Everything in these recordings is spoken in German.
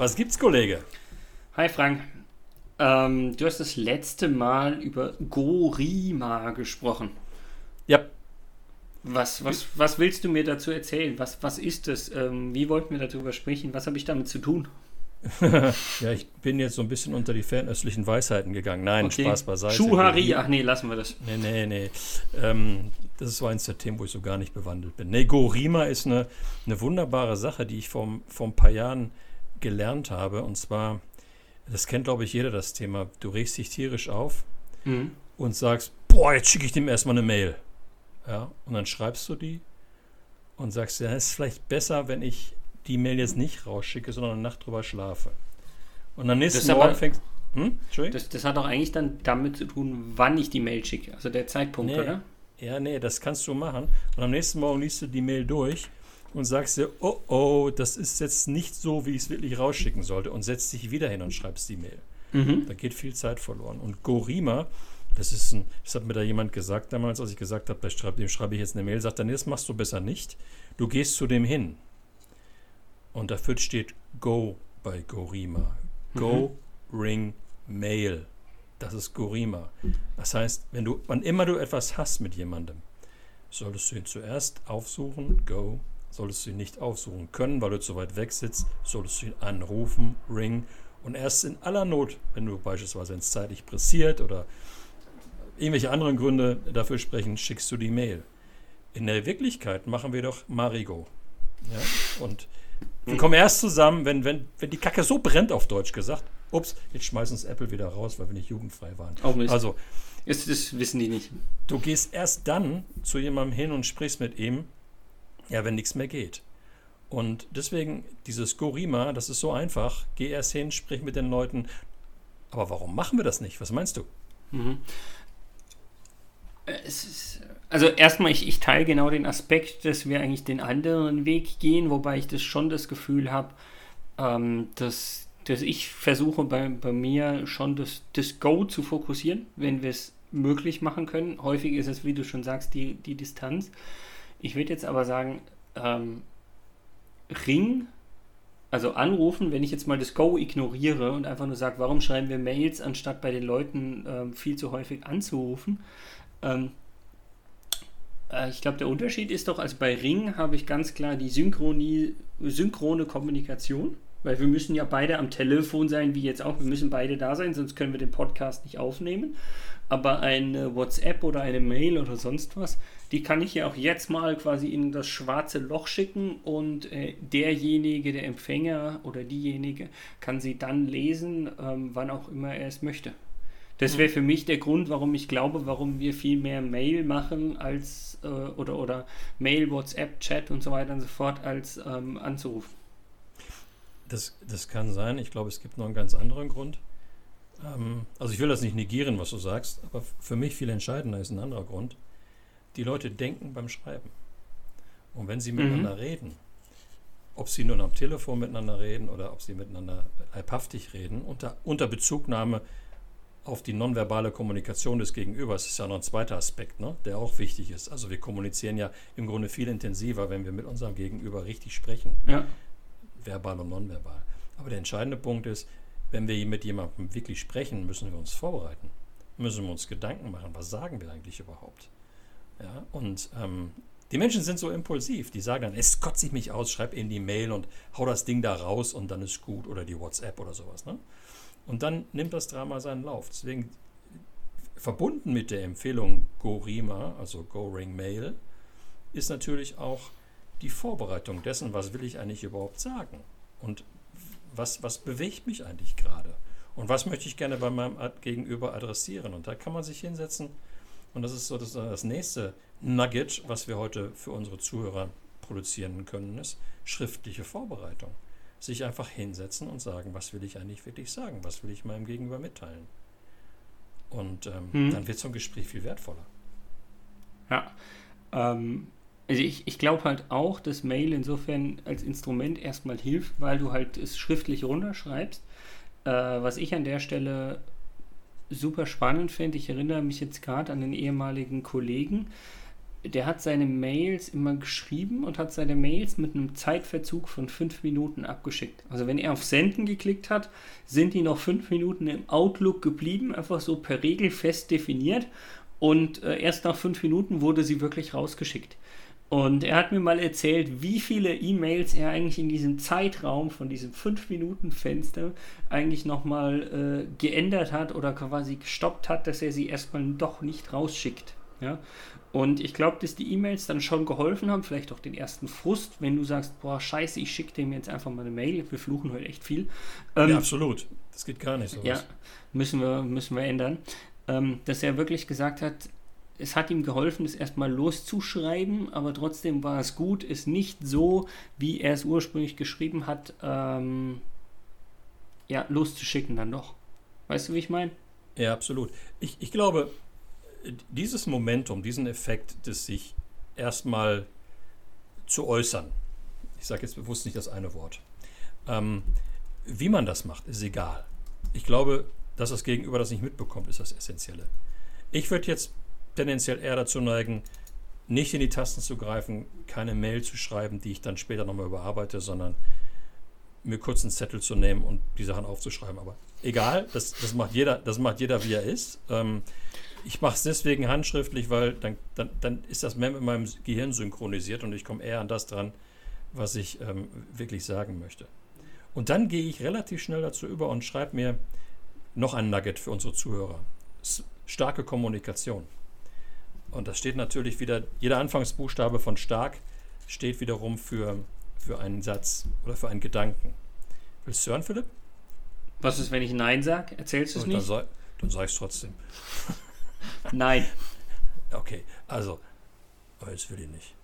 Was gibt's, Kollege? Hi Frank. Ähm, du hast das letzte Mal über Gorima gesprochen. Ja. Was, was, was willst du mir dazu erzählen? Was, was ist das? Ähm, wie wollten wir darüber sprechen? Was habe ich damit zu tun? ja, ich bin jetzt so ein bisschen unter die fernöstlichen Weisheiten gegangen. Nein, okay. Spaß beiseite. Schuhari, ach nee, lassen wir das. Nee, nee, nee. Ähm, das ist so eins der Themen, wo ich so gar nicht bewandelt bin. Nee, Gorima ist eine, eine wunderbare Sache, die ich vor, vor ein paar Jahren gelernt habe. Und zwar, das kennt, glaube ich, jeder das Thema. Du regst dich tierisch auf mhm. und sagst, boah, jetzt schicke ich dem erstmal eine Mail. Ja, und dann schreibst du die und sagst, ja, es ist vielleicht besser, wenn ich die Mail jetzt nicht rausschicke, sondern eine Nacht drüber schlafe. Und am nächsten das Morgen fängst hm? das, das, hat doch eigentlich dann damit zu tun, wann ich die Mail schicke, also der Zeitpunkt, nee. oder? Ja, nee, das kannst du machen. Und am nächsten Morgen liest du die Mail durch und sagst dir, oh oh, das ist jetzt nicht so, wie ich es wirklich rausschicken sollte und setzt dich wieder hin und schreibst die Mail. Mhm. Da geht viel Zeit verloren. Und Gorima, das ist ein, das hat mir da jemand gesagt damals, als ich gesagt habe, dem schreibe ich jetzt eine Mail, sagt er, nee, das machst du besser nicht. Du gehst zu dem hin. Und dafür steht Go bei Gorima. Go, mhm. Ring, Mail. Das ist Gorima. Das heißt, wenn du, wann immer du etwas hast mit jemandem, solltest du ihn zuerst aufsuchen, Go. Solltest du ihn nicht aufsuchen können, weil du zu weit weg sitzt, solltest du ihn anrufen, Ring. Und erst in aller Not, wenn du beispielsweise ins zeitlich pressiert oder irgendwelche anderen Gründe dafür sprechen, schickst du die Mail. In der Wirklichkeit machen wir doch Marigo. Ja? Und wir kommen erst zusammen, wenn, wenn, wenn die Kacke so brennt, auf Deutsch gesagt. Ups, jetzt schmeißen uns Apple wieder raus, weil wir nicht jugendfrei waren. Oh, also, das, das wissen die nicht. Du gehst erst dann zu jemandem hin und sprichst mit ihm, ja, wenn nichts mehr geht. Und deswegen, dieses Gorima, das ist so einfach. Geh erst hin, sprich mit den Leuten. Aber warum machen wir das nicht? Was meinst du? Mhm. Ist also erstmal, ich, ich teile genau den Aspekt, dass wir eigentlich den anderen Weg gehen, wobei ich das schon das Gefühl habe, ähm, dass, dass ich versuche bei, bei mir schon das, das Go zu fokussieren, wenn wir es möglich machen können. Häufig ist es, wie du schon sagst, die, die Distanz. Ich würde jetzt aber sagen, ähm, Ring, also anrufen, wenn ich jetzt mal das Go ignoriere und einfach nur sage, warum schreiben wir Mails, anstatt bei den Leuten ähm, viel zu häufig anzurufen, ähm, äh, ich glaube, der Unterschied ist doch, also bei Ring habe ich ganz klar die Synchronie, synchrone Kommunikation, weil wir müssen ja beide am Telefon sein, wie jetzt auch. Wir müssen beide da sein, sonst können wir den Podcast nicht aufnehmen. Aber eine WhatsApp oder eine Mail oder sonst was, die kann ich ja auch jetzt mal quasi in das schwarze Loch schicken und äh, derjenige, der Empfänger oder diejenige, kann sie dann lesen, ähm, wann auch immer er es möchte. Das wäre für mich der Grund, warum ich glaube, warum wir viel mehr Mail machen als äh, oder, oder Mail, WhatsApp, Chat und so weiter und so fort, als ähm, anzurufen. Das, das kann sein. Ich glaube, es gibt noch einen ganz anderen Grund. Ähm, also ich will das nicht negieren, was du sagst, aber für mich viel entscheidender ist ein anderer Grund. Die Leute denken beim Schreiben. Und wenn sie miteinander mhm. reden, ob sie nun am Telefon miteinander reden oder ob sie miteinander leibhaftig reden, unter, unter Bezugnahme auf die nonverbale Kommunikation des Gegenübers ist ja noch ein zweiter Aspekt, ne, der auch wichtig ist. Also wir kommunizieren ja im Grunde viel intensiver, wenn wir mit unserem Gegenüber richtig sprechen. Ja. Verbal und nonverbal. Aber der entscheidende Punkt ist, wenn wir mit jemandem wirklich sprechen, müssen wir uns vorbereiten. Müssen wir uns Gedanken machen, was sagen wir eigentlich überhaupt? Ja, und ähm, die Menschen sind so impulsiv, die sagen dann, es kotzt sich mich aus, schreib in die Mail und hau das Ding da raus und dann ist gut oder die WhatsApp oder sowas. Ne? Und dann nimmt das Drama seinen Lauf. Deswegen verbunden mit der Empfehlung Go Rima, also Go Ring Mail, ist natürlich auch die Vorbereitung dessen, was will ich eigentlich überhaupt sagen und was, was bewegt mich eigentlich gerade und was möchte ich gerne bei meinem Gegenüber adressieren. Und da kann man sich hinsetzen und das ist so das, das nächste Nugget, was wir heute für unsere Zuhörer produzieren können, ist schriftliche Vorbereitung sich einfach hinsetzen und sagen, was will ich eigentlich wirklich sagen, was will ich meinem Gegenüber mitteilen. Und ähm, hm. dann wird so ein Gespräch viel wertvoller. Ja, ähm, also ich, ich glaube halt auch, dass Mail insofern als Instrument erstmal hilft, weil du halt es schriftlich runterschreibst. Äh, was ich an der Stelle super spannend finde, ich erinnere mich jetzt gerade an den ehemaligen Kollegen, der hat seine Mails immer geschrieben und hat seine Mails mit einem Zeitverzug von fünf Minuten abgeschickt. Also wenn er auf Senden geklickt hat, sind die noch fünf Minuten im Outlook geblieben, einfach so per Regel fest definiert. Und äh, erst nach fünf Minuten wurde sie wirklich rausgeschickt. Und er hat mir mal erzählt, wie viele E-Mails er eigentlich in diesem Zeitraum von diesem 5-Minuten-Fenster eigentlich nochmal äh, geändert hat oder quasi gestoppt hat, dass er sie erstmal doch nicht rausschickt. Ja? Und ich glaube, dass die E-Mails dann schon geholfen haben, vielleicht auch den ersten Frust, wenn du sagst, boah, scheiße, ich schicke dem jetzt einfach mal eine Mail. Wir fluchen heute echt viel. Ähm, ja, absolut. Das geht gar nicht so. Ja, müssen wir, müssen wir ändern. Ähm, dass er wirklich gesagt hat, es hat ihm geholfen, es erstmal loszuschreiben, aber trotzdem war es gut, es nicht so, wie er es ursprünglich geschrieben hat, ähm, ja, loszuschicken dann doch. Weißt du, wie ich meine? Ja, absolut. Ich, ich glaube, dieses Momentum, diesen Effekt des sich erstmal zu äußern, ich sage jetzt bewusst nicht das eine Wort, ähm, wie man das macht, ist egal. Ich glaube, dass das Gegenüber das nicht mitbekommt, ist das Essentielle. Ich würde jetzt tendenziell eher dazu neigen, nicht in die Tasten zu greifen, keine Mail zu schreiben, die ich dann später nochmal überarbeite, sondern mir kurz einen Zettel zu nehmen und die Sachen aufzuschreiben. Aber egal, das, das, macht, jeder, das macht jeder, wie er ist. Ähm, ich mache es deswegen handschriftlich, weil dann, dann, dann ist das mehr mit meinem Gehirn synchronisiert und ich komme eher an das dran, was ich ähm, wirklich sagen möchte. Und dann gehe ich relativ schnell dazu über und schreibe mir noch ein Nugget für unsere Zuhörer. Starke Kommunikation. Und das steht natürlich wieder, jeder Anfangsbuchstabe von stark steht wiederum für, für einen Satz oder für einen Gedanken. Willst du hören, Philipp? Was ist, wenn ich Nein sage? Erzählst du es nicht? Dann, dann sag ich es trotzdem. Nein. Okay, also, aber jetzt will ich nicht.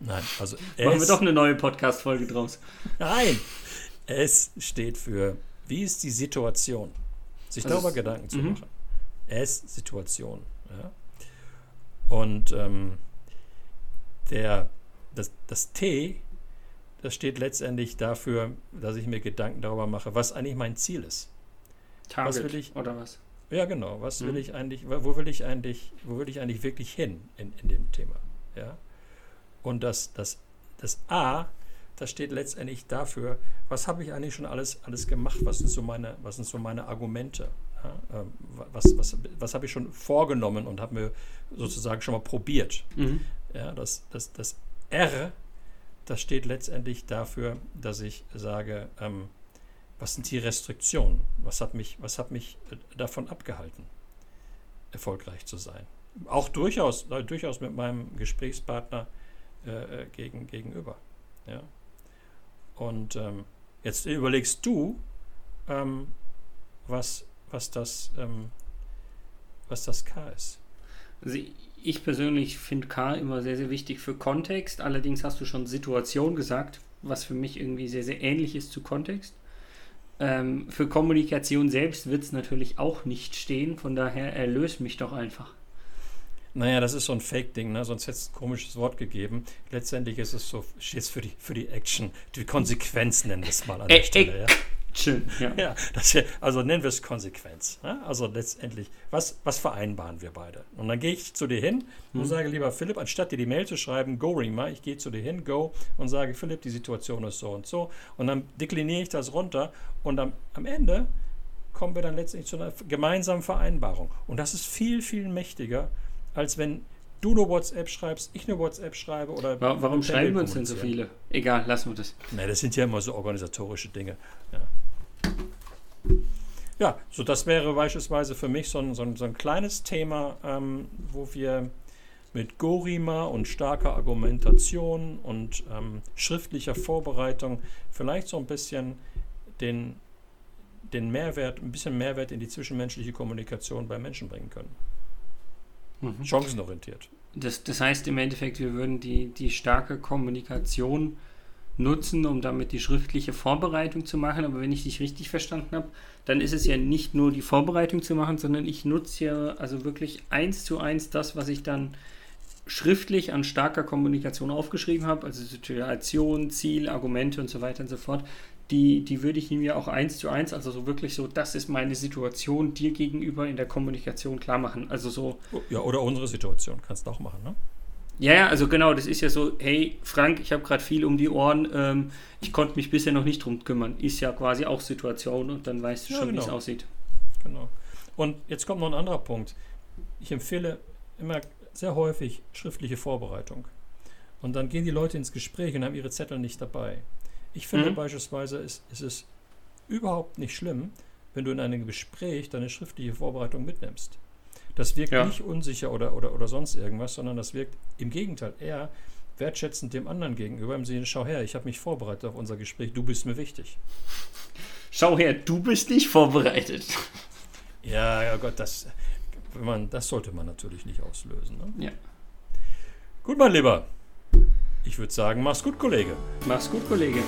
Nein, also S. Machen wir doch eine neue Podcast-Folge draus. Nein, S steht für, wie ist die Situation? Sich also darüber Gedanken zu mhm. machen. S, Situation. Ja? Und ähm, der, das, das T, das steht letztendlich dafür, dass ich mir Gedanken darüber mache, was eigentlich mein Ziel ist. Target was will ich, oder was? Ja, genau. Was mhm. will ich eigentlich, wo will ich eigentlich, wo will ich eigentlich wirklich hin in, in dem Thema? Ja. Und das, das, das A, das steht letztendlich dafür, was habe ich eigentlich schon alles, alles gemacht, was sind so meine, was sind so meine Argumente? Ja, ähm, was, was, was habe ich schon vorgenommen und habe mir sozusagen schon mal probiert? Mhm. Ja, das, das, das R, das steht letztendlich dafür, dass ich sage, ähm, was sind die Restriktionen? Was hat mich, was hat mich äh, davon abgehalten, erfolgreich zu sein? Auch durchaus, äh, durchaus mit meinem Gesprächspartner äh, äh, gegen, gegenüber. Ja? Und ähm, jetzt überlegst du, ähm, was, was, das, ähm, was das K ist. Also ich persönlich finde K immer sehr, sehr wichtig für Kontext. Allerdings hast du schon Situation gesagt, was für mich irgendwie sehr, sehr ähnlich ist zu Kontext. Ähm, für Kommunikation selbst wird es natürlich auch nicht stehen, von daher erlöse mich doch einfach. Naja, das ist so ein Fake-Ding, ne? sonst hätte es ein komisches Wort gegeben. Letztendlich ist es so, steht für die, für die Action, die Konsequenz nennen wir es mal an der Stelle. Ja. Schön, ja. ja das, also nennen wir es Konsequenz. Ne? Also letztendlich, was, was vereinbaren wir beide? Und dann gehe ich zu dir hin und hm. sage, lieber Philipp, anstatt dir die Mail zu schreiben, go Rima, ich gehe zu dir hin, go und sage, Philipp, die Situation ist so und so. Und dann dekliniere ich das runter und am, am Ende kommen wir dann letztendlich zu einer gemeinsamen Vereinbarung. Und das ist viel, viel mächtiger, als wenn du eine WhatsApp schreibst, ich eine WhatsApp schreibe oder. Warum schreiben wir uns denn so viele? Egal, lassen wir das. Nein, das sind ja immer so organisatorische Dinge. Ja. Ja, so das wäre beispielsweise für mich so ein, so ein, so ein kleines Thema, ähm, wo wir mit Gorima und starker Argumentation und ähm, schriftlicher Vorbereitung vielleicht so ein bisschen den, den Mehrwert, ein bisschen Mehrwert in die zwischenmenschliche Kommunikation bei Menschen bringen können. Mhm. Chancenorientiert. Das, das heißt im Endeffekt, wir würden die, die starke Kommunikation nutzen, um damit die schriftliche Vorbereitung zu machen. Aber wenn ich dich richtig verstanden habe, dann ist es ja nicht nur die Vorbereitung zu machen, sondern ich nutze ja also wirklich eins zu eins das, was ich dann schriftlich an starker Kommunikation aufgeschrieben habe, also Situation, Ziel, Argumente und so weiter und so fort, die, die würde ich ihm ja auch eins zu eins, also so wirklich so, das ist meine Situation dir gegenüber in der Kommunikation klar machen. Also so. Ja, oder unsere Situation kannst du auch machen, ne? Ja, ja, also genau, das ist ja so, hey Frank, ich habe gerade viel um die Ohren, ähm, ich konnte mich bisher noch nicht drum kümmern. Ist ja quasi auch Situation und dann weißt du ja, schon, genau. wie es aussieht. Genau. Und jetzt kommt noch ein anderer Punkt. Ich empfehle immer sehr häufig schriftliche Vorbereitung. Und dann gehen die Leute ins Gespräch und haben ihre Zettel nicht dabei. Ich finde mhm. beispielsweise, ist, ist es überhaupt nicht schlimm, wenn du in einem Gespräch deine schriftliche Vorbereitung mitnimmst. Das wirkt ja. nicht unsicher oder, oder, oder sonst irgendwas, sondern das wirkt im Gegenteil eher wertschätzend dem anderen gegenüber im Sinne, schau her, ich habe mich vorbereitet auf unser Gespräch, du bist mir wichtig. Schau her, du bist nicht vorbereitet. Ja, ja Gott, das, man, das sollte man natürlich nicht auslösen. Ne? Ja. Gut, mein Lieber. Ich würde sagen, mach's gut, Kollege. Mach's gut, Kollege.